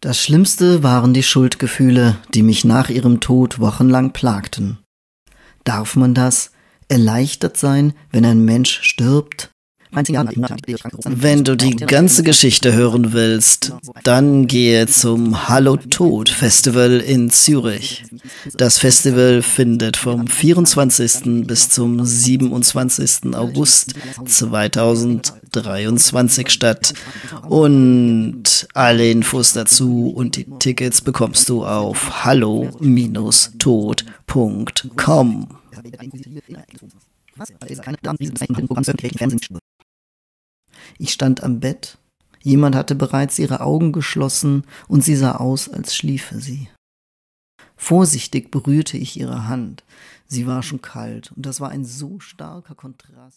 Das Schlimmste waren die Schuldgefühle, die mich nach ihrem Tod wochenlang plagten. Darf man das erleichtert sein, wenn ein Mensch stirbt? Wenn du die ganze Geschichte hören willst, dann gehe zum Hallo Tod Festival in Zürich. Das Festival findet vom 24. bis zum 27. August 2023 statt und alle Infos dazu und die Tickets bekommst du auf hallo-tod.com. Ich stand am Bett. Jemand hatte bereits ihre Augen geschlossen und sie sah aus, als schliefe sie. Vorsichtig berührte ich ihre Hand. Sie war schon kalt und das war ein so starker Kontrast.